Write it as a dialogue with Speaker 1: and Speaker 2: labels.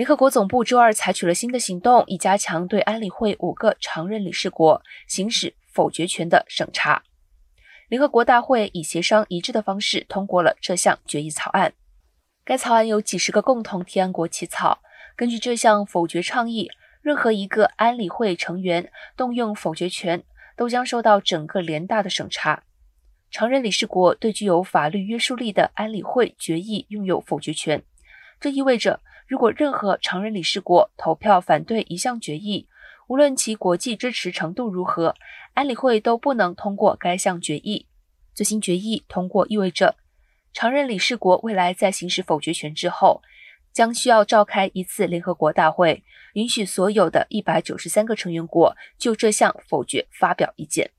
Speaker 1: 联合国总部周二采取了新的行动，以加强对安理会五个常任理事国行使否决权的审查。联合国大会以协商一致的方式通过了这项决议草案。该草案由几十个共同提案国起草。根据这项否决倡议，任何一个安理会成员动用否决权，都将受到整个联大的审查。常任理事国对具有法律约束力的安理会决议拥有否决权。这意味着，如果任何常任理事国投票反对一项决议，无论其国际支持程度如何，安理会都不能通过该项决议。最新决议通过意味着，常任理事国未来在行使否决权之后，将需要召开一次联合国大会，允许所有的一百九十三个成员国就这项否决发表意见。